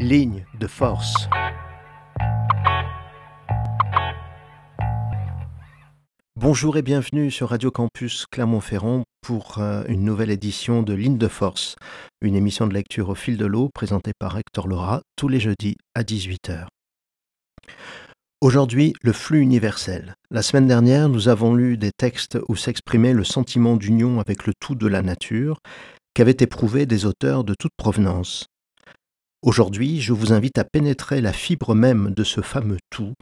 Ligne de force. Bonjour et bienvenue sur Radio Campus Clermont-Ferrand pour euh, une nouvelle édition de Ligne de force, une émission de lecture au fil de l'eau présentée par Hector Laura tous les jeudis à 18h. Aujourd'hui, le flux universel. La semaine dernière, nous avons lu des textes où s'exprimait le sentiment d'union avec le tout de la nature qu'avaient éprouvé des auteurs de toute provenance. Aujourd'hui, je vous invite à pénétrer la fibre même de ce fameux tout.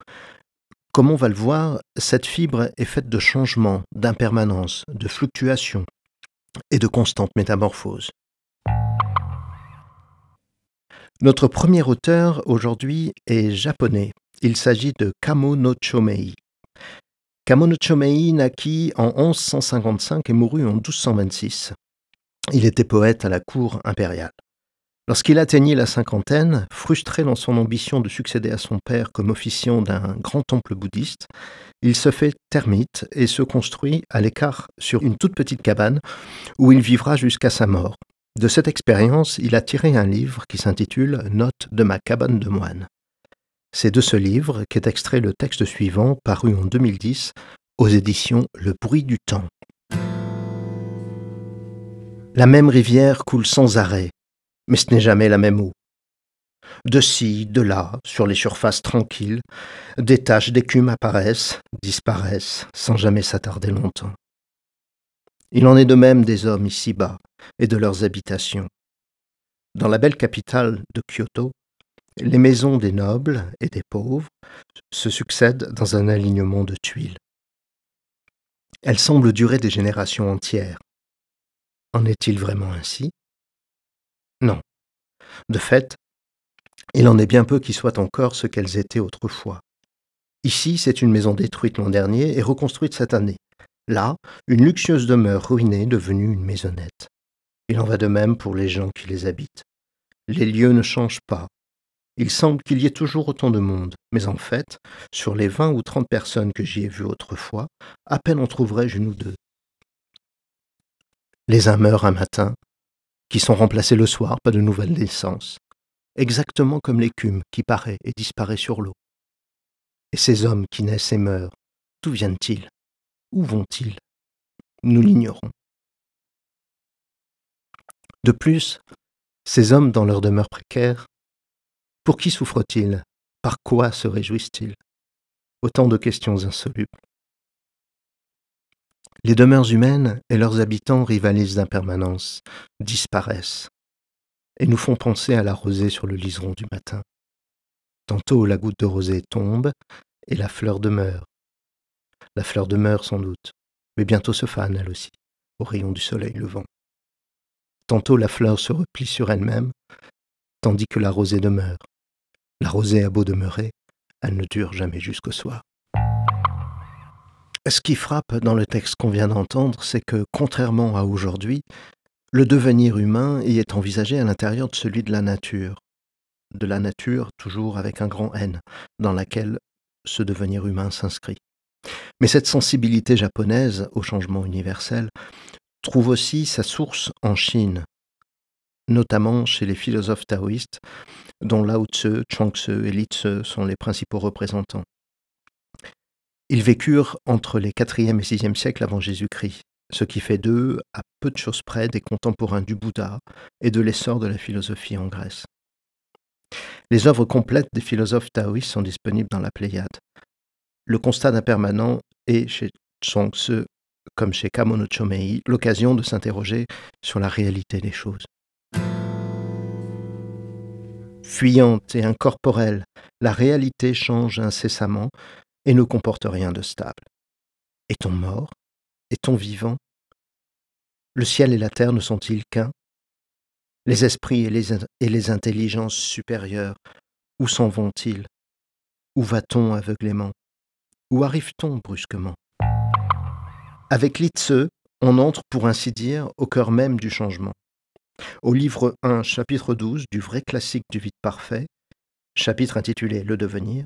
Comme on va le voir, cette fibre est faite de changements, d'impermanence, de fluctuations et de constantes métamorphoses. Notre premier auteur aujourd'hui est japonais. Il s'agit de Kamo no Chomei. Kamo no Chomei naquit en 1155 et mourut en 1226. Il était poète à la cour impériale. Lorsqu'il atteignit la cinquantaine, frustré dans son ambition de succéder à son père comme officiant d'un grand temple bouddhiste, il se fait termite et se construit à l'écart sur une toute petite cabane où il vivra jusqu'à sa mort. De cette expérience, il a tiré un livre qui s'intitule Notes de ma cabane de moine. C'est de ce livre qu'est extrait le texte suivant, paru en 2010 aux éditions Le bruit du temps. La même rivière coule sans arrêt, mais ce n'est jamais la même eau. De ci, de là, sur les surfaces tranquilles, des taches d'écume apparaissent, disparaissent, sans jamais s'attarder longtemps. Il en est de même des hommes ici-bas et de leurs habitations. Dans la belle capitale de Kyoto, les maisons des nobles et des pauvres se succèdent dans un alignement de tuiles. Elles semblent durer des générations entières. En est-il vraiment ainsi? Non. De fait, il en est bien peu qui soient encore ce qu'elles étaient autrefois. Ici, c'est une maison détruite l'an dernier et reconstruite cette année. Là, une luxueuse demeure ruinée devenue une maisonnette. Il en va de même pour les gens qui les habitent. Les lieux ne changent pas. Il semble qu'il y ait toujours autant de monde, mais en fait, sur les vingt ou trente personnes que j'y ai vues autrefois, à peine en trouverais-je une ou deux. Les uns meurent un matin, qui sont remplacés le soir par de nouvelles naissances, exactement comme l'écume qui paraît et disparaît sur l'eau. Et ces hommes qui naissent et meurent, d'où viennent-ils? Où vont-ils? Nous l'ignorons. De plus, ces hommes dans leur demeure précaire, pour qui souffrent-ils? Par quoi se réjouissent-ils? Autant de questions insolubles. Les demeures humaines et leurs habitants rivalisent d'impermanence, disparaissent, et nous font penser à la rosée sur le liseron du matin. Tantôt la goutte de rosée tombe et la fleur demeure. La fleur demeure sans doute, mais bientôt se fane elle aussi, au rayon du soleil levant. Tantôt la fleur se replie sur elle-même, tandis que la rosée demeure. La rosée a beau demeurer, elle ne dure jamais jusqu'au soir. Ce qui frappe dans le texte qu'on vient d'entendre, c'est que, contrairement à aujourd'hui, le devenir humain y est envisagé à l'intérieur de celui de la nature. De la nature, toujours avec un grand N, dans laquelle ce devenir humain s'inscrit. Mais cette sensibilité japonaise au changement universel trouve aussi sa source en Chine, notamment chez les philosophes taoïstes, dont Lao Tzu, Chuang-Tzu et Li Tzu sont les principaux représentants. Ils vécurent entre les 4e et 6e siècles avant Jésus-Christ, ce qui fait d'eux, à peu de choses près, des contemporains du Bouddha et de l'essor de la philosophie en Grèce. Les œuvres complètes des philosophes taoïstes sont disponibles dans la Pléiade. Le constat d'impermanent est chez Tzu, comme chez Kamono Chomei, l'occasion de s'interroger sur la réalité des choses. Fuyante et incorporelle, la réalité change incessamment et ne comporte rien de stable. Est-on mort Est-on vivant Le ciel et la terre ne sont-ils qu'un? Les esprits et les, intelligences supérieures, où s'en vont-ils? Où va-t-on aveuglément? Où arrive-t-on brusquement? Avec Litze, on entre, pour ainsi dire, au cœur même du changement. Au livre 1, chapitre 12 du vrai classique du vide parfait, chapitre intitulé Le devenir,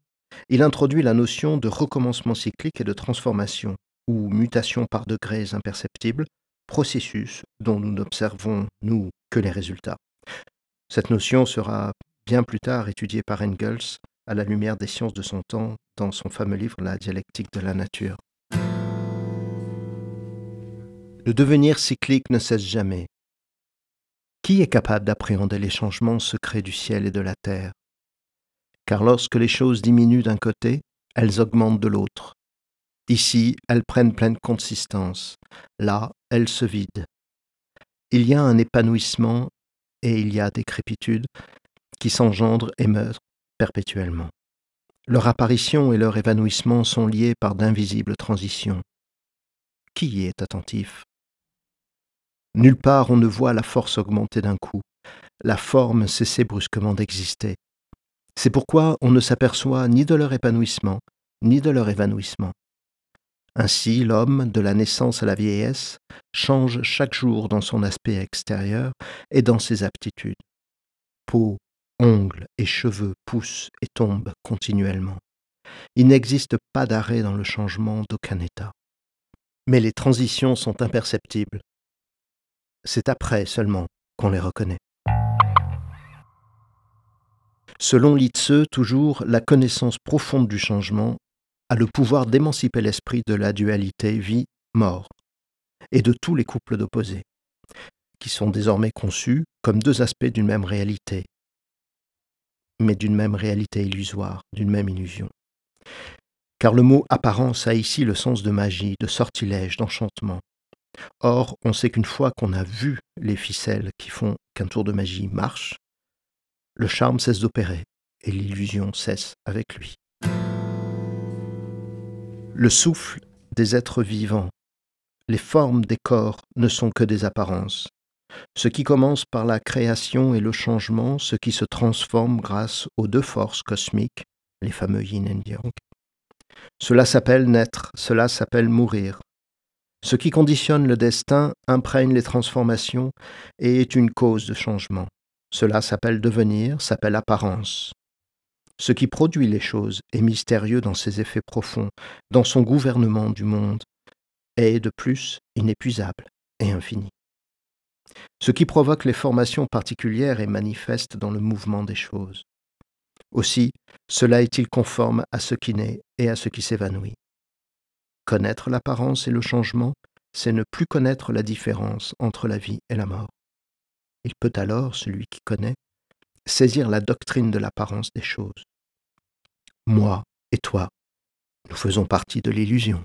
il introduit la notion de recommencement cyclique et de transformation, ou mutation par degrés imperceptibles, processus dont nous n'observons, nous, que les résultats. Cette notion sera bien plus tard étudié par Engels à la lumière des sciences de son temps dans son fameux livre La dialectique de la nature. Le devenir cyclique ne cesse jamais. Qui est capable d'appréhender les changements secrets du ciel et de la terre? Car lorsque les choses diminuent d'un côté, elles augmentent de l'autre. Ici, elles prennent pleine consistance. Là, elles se vident. Il y a un épanouissement et il y a décrépitude qui s'engendrent et meurent perpétuellement. Leur apparition et leur évanouissement sont liés par d'invisibles transitions. Qui y est attentif? Nulle part on ne voit la force augmenter d'un coup, la forme cesser brusquement d'exister. C'est pourquoi on ne s'aperçoit ni de leur épanouissement, ni de leur évanouissement. Ainsi, l'homme, de la naissance à la vieillesse, change chaque jour dans son aspect extérieur et dans ses aptitudes. Peau, ongles et cheveux poussent et tombent continuellement. Il n'existe pas d'arrêt dans le changement d'aucun état. Mais les transitions sont imperceptibles. C'est après seulement qu'on les reconnaît. Selon Litze, toujours, la connaissance profonde du changement a le pouvoir d'émanciper l'esprit de la dualité vie-mort et de tous les couples d'opposés, qui sont désormais conçus comme deux aspects d'une même réalité, mais d'une même réalité illusoire, d'une même illusion. Car le mot apparence a ici le sens de magie, de sortilège, d'enchantement. Or, on sait qu'une fois qu'on a vu les ficelles qui font qu'un tour de magie marche, le charme cesse d'opérer et l'illusion cesse avec lui le souffle des êtres vivants. Les formes des corps ne sont que des apparences. Ce qui commence par la création et le changement, ce qui se transforme grâce aux deux forces cosmiques, les fameux yin et yang. Cela s'appelle naître, cela s'appelle mourir. Ce qui conditionne le destin imprègne les transformations et est une cause de changement. Cela s'appelle devenir, s'appelle apparence. Ce qui produit les choses est mystérieux dans ses effets profonds, dans son gouvernement du monde, est de plus inépuisable et infini. Ce qui provoque les formations particulières est manifeste dans le mouvement des choses. Aussi, cela est-il conforme à ce qui naît et à ce qui s'évanouit. Connaître l'apparence et le changement, c'est ne plus connaître la différence entre la vie et la mort. Il peut alors, celui qui connaît, saisir la doctrine de l'apparence des choses moi et toi, nous faisons partie de l'illusion.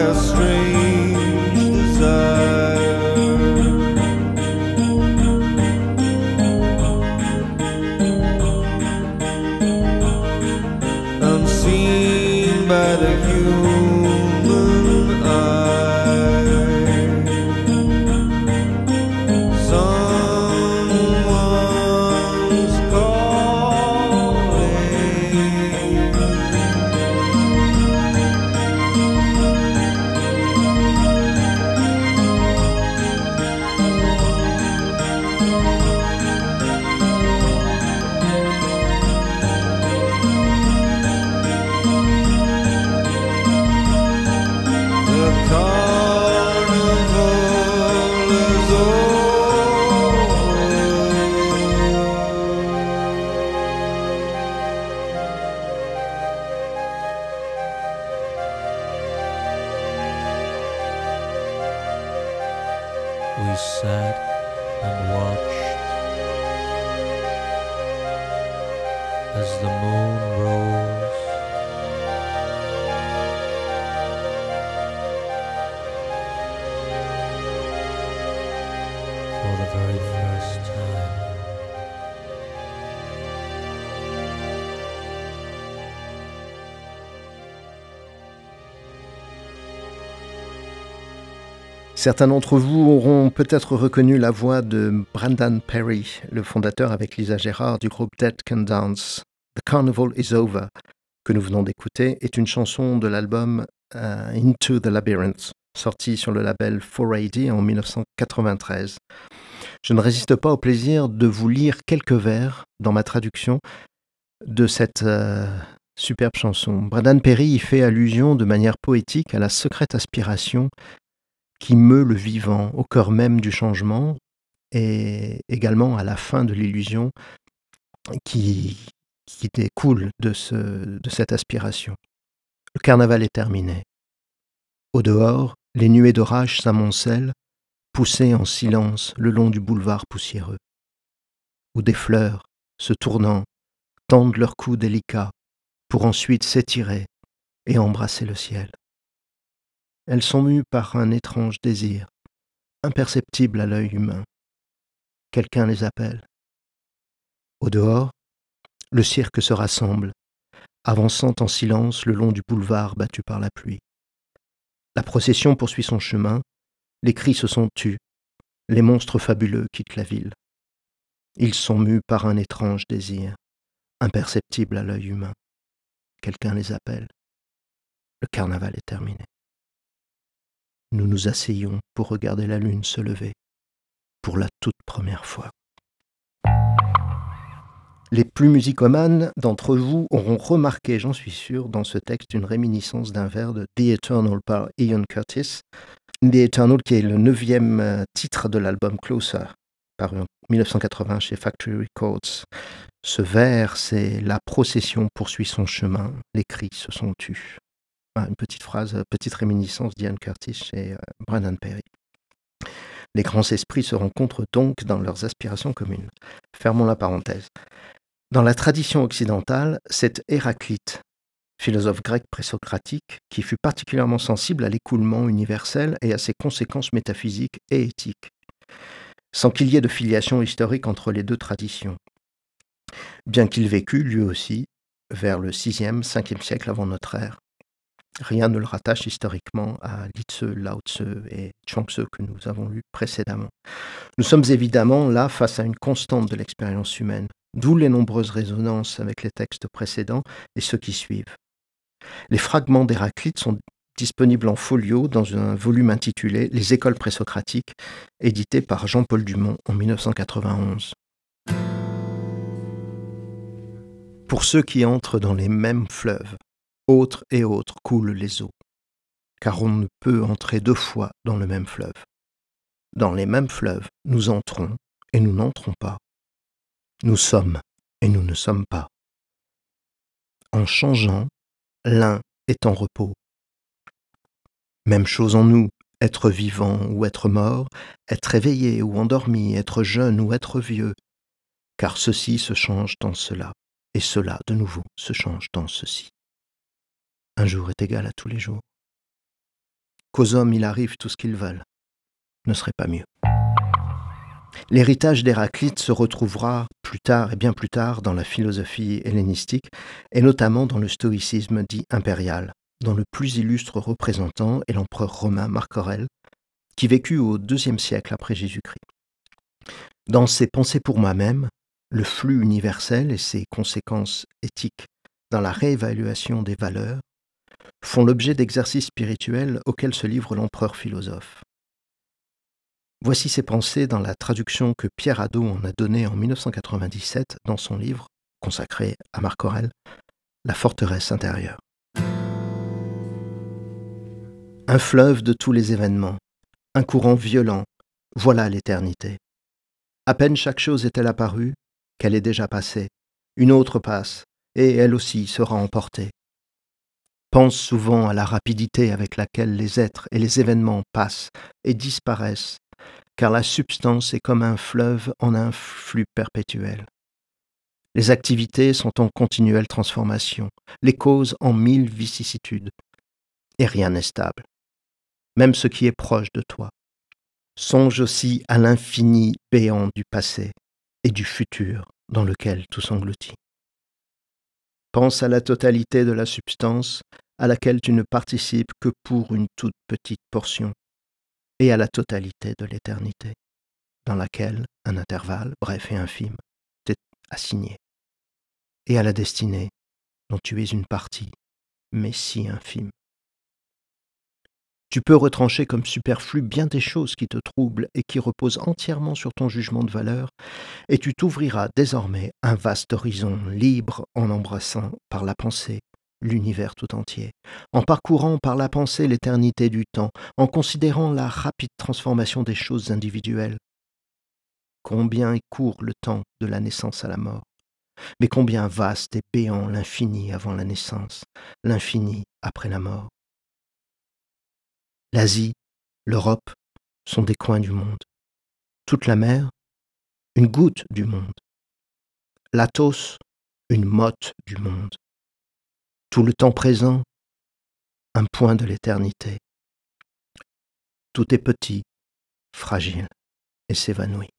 astray. Certains d'entre vous auront peut-être reconnu la voix de Brandon Perry, le fondateur avec Lisa Gérard du groupe Dead Can Dance. The Carnival is Over, que nous venons d'écouter, est une chanson de l'album euh, Into the Labyrinth, sorti sur le label 4AD en 1993. Je ne résiste pas au plaisir de vous lire quelques vers dans ma traduction de cette euh, superbe chanson. Brandon Perry y fait allusion de manière poétique à la secrète aspiration qui meut le vivant au cœur même du changement et également à la fin de l'illusion qui, qui découle de, ce, de cette aspiration. Le carnaval est terminé. Au dehors, les nuées d'orage s'amoncellent, poussées en silence le long du boulevard poussiéreux, où des fleurs, se tournant, tendent leurs coups délicats pour ensuite s'étirer et embrasser le ciel. Elles sont mues par un étrange désir, imperceptible à l'œil humain. Quelqu'un les appelle. Au dehors, le cirque se rassemble, avançant en silence le long du boulevard battu par la pluie. La procession poursuit son chemin, les cris se sont tus, les monstres fabuleux quittent la ville. Ils sont mus par un étrange désir, imperceptible à l'œil humain. Quelqu'un les appelle. Le carnaval est terminé. Nous nous asseyons pour regarder la lune se lever, pour la toute première fois. Les plus musicomanes d'entre vous auront remarqué, j'en suis sûr, dans ce texte une réminiscence d'un vers de The Eternal par Ian Curtis. The Eternal qui est le neuvième euh, titre de l'album Closer, paru en 1980 chez Factory Records. Ce vers, c'est La procession poursuit son chemin, les cris se sont tus. Une petite phrase, euh, petite réminiscence d'Ian Curtis chez euh, Brandon Perry. Les grands esprits se rencontrent donc dans leurs aspirations communes. Fermons la parenthèse. Dans la tradition occidentale, c'est Héraclite, philosophe grec présocratique, qui fut particulièrement sensible à l'écoulement universel et à ses conséquences métaphysiques et éthiques, sans qu'il y ait de filiation historique entre les deux traditions. Bien qu'il vécût, lui aussi, vers le 6e, 5e siècle avant notre ère, rien ne le rattache historiquement à Li Tzu, Lao Tzu et Chuang-Tzu que nous avons lus précédemment. Nous sommes évidemment là face à une constante de l'expérience humaine, d'où les nombreuses résonances avec les textes précédents et ceux qui suivent. Les fragments d'Héraclite sont disponibles en folio dans un volume intitulé Les écoles présocratiques, édité par Jean-Paul Dumont en 1991. Pour ceux qui entrent dans les mêmes fleuves, autres et autres coulent les eaux, car on ne peut entrer deux fois dans le même fleuve. Dans les mêmes fleuves, nous entrons, et nous n'entrons pas. Nous sommes et nous ne sommes pas. En changeant, l'un est en repos. Même chose en nous, être vivant ou être mort, être éveillé ou endormi, être jeune ou être vieux, car ceci se change dans cela, et cela de nouveau se change dans ceci. Un jour est égal à tous les jours. Qu'aux hommes il arrive tout ce qu'ils veulent, ne serait pas mieux. L'héritage d'Héraclite se retrouvera plus tard et bien plus tard dans la philosophie hellénistique, et notamment dans le stoïcisme dit impérial, dont le plus illustre représentant est l'empereur romain Marc Aurèle, qui vécut au IIe siècle après Jésus-Christ. Dans ses pensées pour moi-même, le flux universel et ses conséquences éthiques dans la réévaluation des valeurs font l'objet d'exercices spirituels auxquels se livre l'empereur philosophe. Voici ses pensées dans la traduction que Pierre Hadot en a donnée en 1997 dans son livre consacré à Marc Aurèle, La forteresse intérieure. Un fleuve de tous les événements, un courant violent, voilà l'éternité. À peine chaque chose est-elle apparue, qu'elle est déjà passée, une autre passe, et elle aussi sera emportée. Pense souvent à la rapidité avec laquelle les êtres et les événements passent et disparaissent, car la substance est comme un fleuve en un flux perpétuel. Les activités sont en continuelle transformation, les causes en mille vicissitudes, et rien n'est stable même ce qui est proche de toi. Songe aussi à l'infini béant du passé et du futur dans lequel tout s'engloutit. Pense à la totalité de la substance à laquelle tu ne participes que pour une toute petite portion, et à la totalité de l'éternité, dans laquelle un intervalle bref et infime t'est assigné, et à la destinée dont tu es une partie, mais si infime. Tu peux retrancher comme superflu bien des choses qui te troublent et qui reposent entièrement sur ton jugement de valeur, et tu t'ouvriras désormais un vaste horizon libre en embrassant par la pensée l'univers tout entier, en parcourant par la pensée l'éternité du temps, en considérant la rapide transformation des choses individuelles. Combien est court le temps de la naissance à la mort, mais combien vaste et béant l'infini avant la naissance, l'infini après la mort? L'Asie, l'Europe sont des coins du monde. Toute la mer, une goutte du monde. L'Athos, une motte du monde. Tout le temps présent, un point de l'éternité. Tout est petit, fragile et s'évanouit.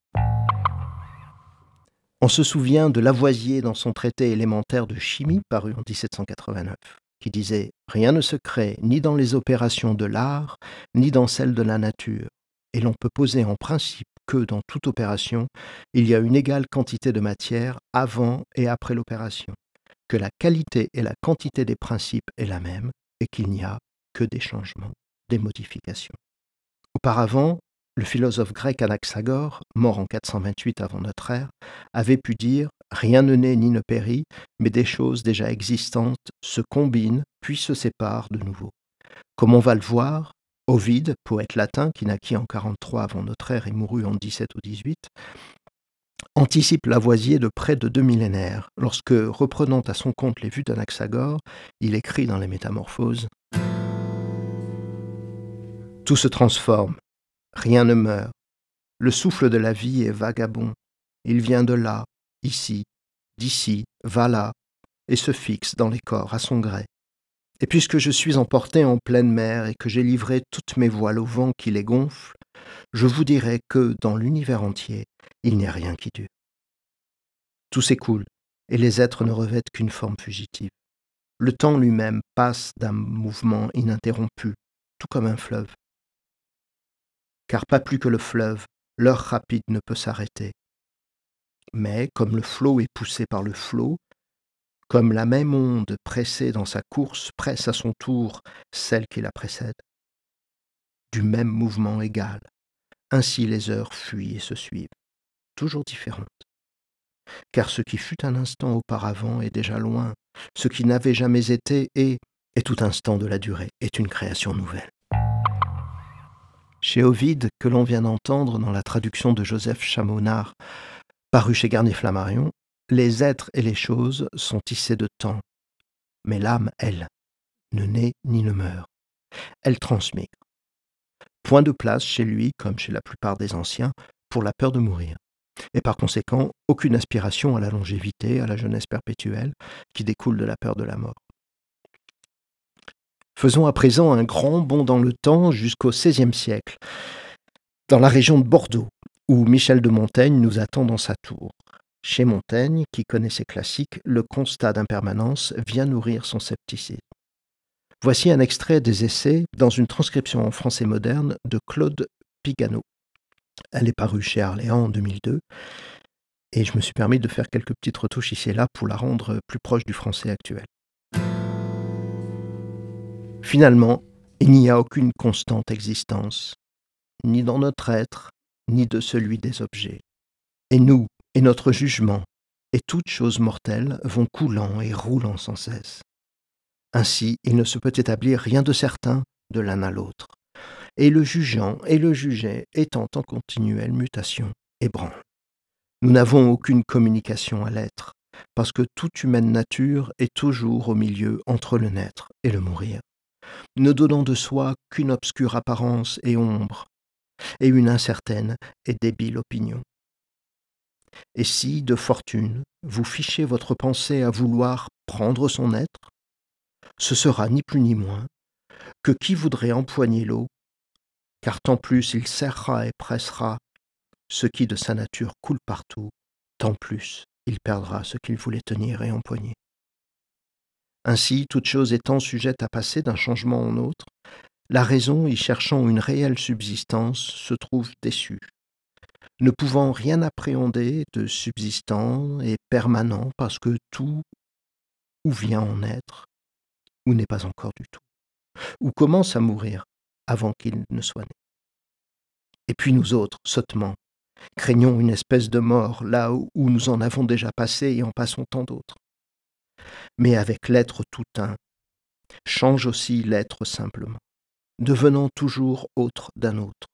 On se souvient de Lavoisier dans son traité élémentaire de chimie paru en 1789 qui disait Rien ne se crée ni dans les opérations de l'art, ni dans celles de la nature, et l'on peut poser en principe que dans toute opération, il y a une égale quantité de matière avant et après l'opération, que la qualité et la quantité des principes est la même, et qu'il n'y a que des changements, des modifications. Auparavant, le philosophe grec Anaxagore, mort en 428 avant notre ère, avait pu dire Rien ne naît ni ne périt, mais des choses déjà existantes se combinent puis se séparent de nouveau. Comme on va le voir, Ovide, poète latin qui naquit en 43 avant notre ère et mourut en 17 ou 18, anticipe Lavoisier de près de deux millénaires, lorsque, reprenant à son compte les vues d'Anaxagore, il écrit dans les Métamorphoses Tout se transforme, Rien ne meurt. Le souffle de la vie est vagabond. Il vient de là, ici, d'ici, va là, et se fixe dans les corps à son gré. Et puisque je suis emporté en pleine mer et que j'ai livré toutes mes voiles au vent qui les gonfle, je vous dirai que, dans l'univers entier, il n'y a rien qui dure. Tout s'écoule, et les êtres ne revêtent qu'une forme fugitive. Le temps lui-même passe d'un mouvement ininterrompu, tout comme un fleuve car pas plus que le fleuve, l'heure rapide ne peut s'arrêter. Mais comme le flot est poussé par le flot, comme la même onde pressée dans sa course presse à son tour celle qui la précède, du même mouvement égal, ainsi les heures fuient et se suivent, toujours différentes. Car ce qui fut un instant auparavant est déjà loin, ce qui n'avait jamais été est, et tout instant de la durée est une création nouvelle. Chez Ovide, que l'on vient d'entendre dans la traduction de Joseph Chamonard, paru chez Garnier Flammarion, les êtres et les choses sont tissés de temps. Mais l'âme, elle, ne naît ni ne meurt. Elle transmigre. Point de place chez lui, comme chez la plupart des anciens, pour la peur de mourir. Et par conséquent, aucune aspiration à la longévité, à la jeunesse perpétuelle, qui découle de la peur de la mort. Faisons à présent un grand bond dans le temps jusqu'au XVIe siècle, dans la région de Bordeaux, où Michel de Montaigne nous attend dans sa tour. Chez Montaigne, qui connaît ses classiques, le constat d'impermanence vient nourrir son scepticisme. Voici un extrait des essais dans une transcription en français moderne de Claude Pigano. Elle est parue chez Arléans en 2002 et je me suis permis de faire quelques petites retouches ici et là pour la rendre plus proche du français actuel. Finalement, il n'y a aucune constante existence, ni dans notre être, ni de celui des objets. Et nous, et notre jugement, et toutes choses mortelles vont coulant et roulant sans cesse. Ainsi, il ne se peut établir rien de certain de l'un à l'autre. Et le jugeant et le jugé étant en continuelle mutation, ébranle. Nous n'avons aucune communication à l'être, parce que toute humaine nature est toujours au milieu entre le naître et le mourir, ne donnant de soi qu'une obscure apparence et ombre, et une incertaine et débile opinion. Et si, de fortune, vous fichez votre pensée à vouloir prendre son être, ce sera ni plus ni moins que qui voudrait empoigner l'eau, car tant plus il serrera et pressera ce qui de sa nature coule partout, tant plus il perdra ce qu'il voulait tenir et empoigner. Ainsi, toute chose étant sujette à passer d'un changement en autre, la raison, y cherchant une réelle subsistance, se trouve déçue. Ne pouvant rien appréhender de subsistant et permanent parce que tout ou vient en être, ou n'est pas encore du tout, ou commence à mourir avant qu'il ne soit né. Et puis nous autres, sottement, craignons une espèce de mort là où nous en avons déjà passé et en passons tant d'autres. Mais avec l'être tout un, change aussi l'être simplement, devenant toujours autre d'un autre,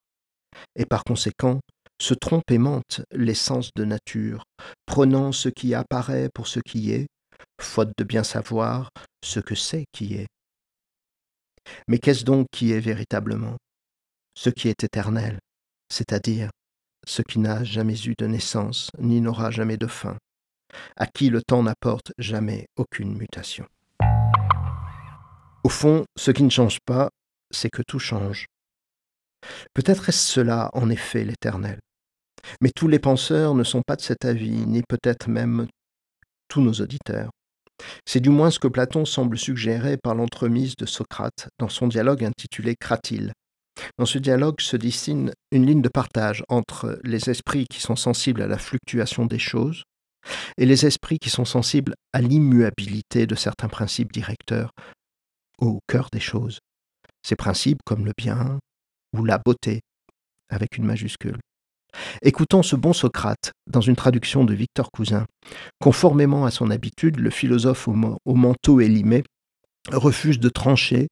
et par conséquent se trompe et mente l'essence de nature, prenant ce qui apparaît pour ce qui est, faute de bien savoir ce que c'est qui est. Mais qu'est-ce donc qui est véritablement? Ce qui est éternel, c'est-à-dire ce qui n'a jamais eu de naissance, ni n'aura jamais de fin, à qui le temps n'apporte jamais aucune mutation. Au fond, ce qui ne change pas, c'est que tout change. Peut-être est-ce cela, en effet, l'éternel. Mais tous les penseurs ne sont pas de cet avis, ni peut-être même tous nos auditeurs. C'est du moins ce que Platon semble suggérer par l'entremise de Socrate dans son dialogue intitulé Cratyle. Dans ce dialogue se dessine une ligne de partage entre les esprits qui sont sensibles à la fluctuation des choses et les esprits qui sont sensibles à l'immuabilité de certains principes directeurs au cœur des choses. Ces principes comme le bien ou la beauté avec une majuscule. Écoutons ce bon Socrate dans une traduction de Victor Cousin. Conformément à son habitude, le philosophe au, manteau élimé refuse de trancher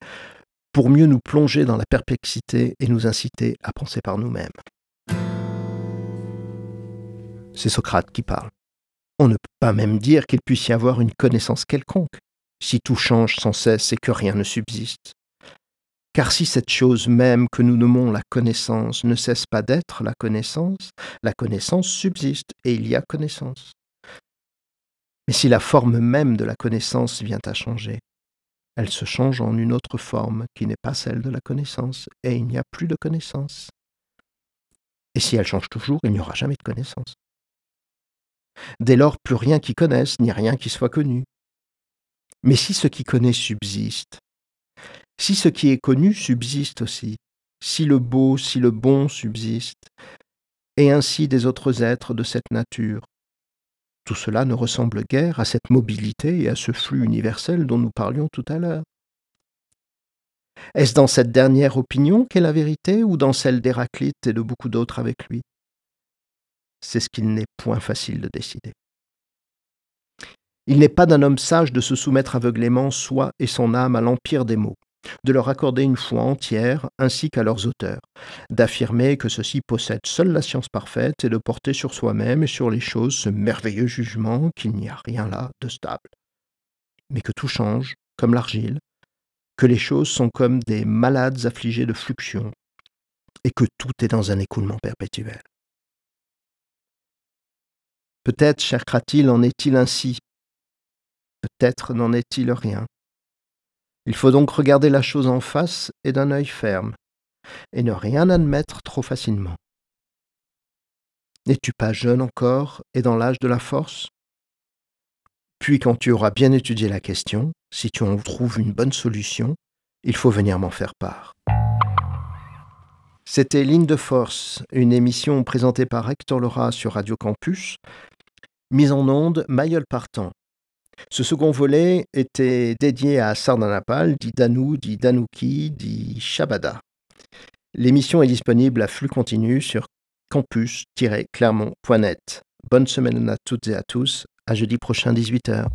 pour mieux nous plonger dans la perplexité et nous inciter à penser par nous-mêmes. C'est Socrate qui parle. On ne peut pas même dire qu'il puisse y avoir une connaissance quelconque, si tout change sans cesse et que rien ne subsiste. Car si cette chose même que nous nommons la connaissance ne cesse pas d'être la connaissance, la connaissance subsiste et il y a connaissance. Mais si la forme même de la connaissance vient à changer, elle se change en une autre forme qui n'est pas celle de la connaissance, et il n'y a plus de connaissance. Et si elle change toujours, il n'y aura jamais de connaissance. Dès lors, plus rien qui connaisse, ni rien qui soit connu. Mais si ce qui connaît subsiste, si ce qui est connu subsiste aussi, si le beau, si le bon subsiste, et ainsi des autres êtres de cette nature, tout cela ne ressemble guère à cette mobilité et à ce flux universel dont nous parlions tout à l'heure. Est-ce dans cette dernière opinion qu'est la vérité ou dans celle d'Héraclite et de beaucoup d'autres avec lui? C'est ce qu'il n'est point facile de décider. Il n'est pas d'un homme sage de se soumettre aveuglément soi et son âme à l'empire des mots de leur accorder une foi entière ainsi qu'à leurs auteurs, d'affirmer que ceux-ci possèdent seule la science parfaite et de porter sur soi-même et sur les choses ce merveilleux jugement qu'il n'y a rien là de stable, mais que tout change, comme l'argile, que les choses sont comme des malades affligés de fluxion, et que tout est dans un écoulement perpétuel. Peut-être, cher Cratil, en est-il ainsi. Peut-être n'en est-il rien. Il faut donc regarder la chose en face et d'un œil ferme, et ne rien admettre trop facilement. N'es-tu pas jeune encore et dans l'âge de la force? Puis quand tu auras bien étudié la question, si tu en trouves une bonne solution, il faut venir m'en faire part. C'était Ligne de Force, une émission présentée par Hector Laura sur Radio Campus, mise en onde Mayol Partant. Ce second volet était dédié à Sardanapal, dit Danou, dit Danouki, dit Shabada. L'émission est disponible à flux continu sur campus-clermont.net. Bonne semaine à toutes et à tous. À jeudi prochain, 18h.